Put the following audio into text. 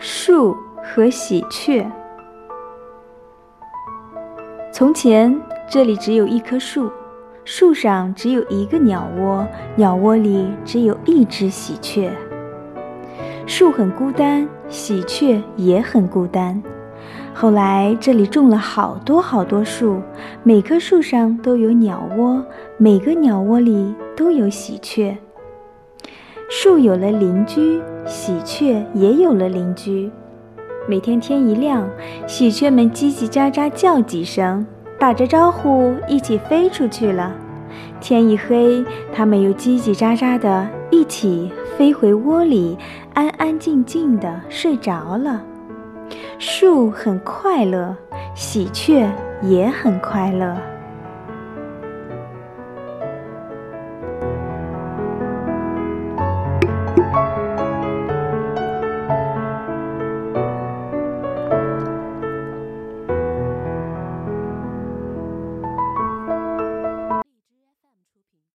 树和喜鹊。从前，这里只有一棵树，树上只有一个鸟窝，鸟窝里只有一只喜鹊。树很孤单，喜鹊也很孤单。后来，这里种了好多好多树，每棵树上都有鸟窝，每个鸟窝里都有喜鹊。树有了邻居，喜鹊也有了邻居。每天天一亮，喜鹊们叽叽喳喳叫几声，打着招呼，一起飞出去了。天一黑，它们又叽叽喳喳的一起飞回窝里，安安静静的睡着了。树很快乐，喜鹊也很快乐。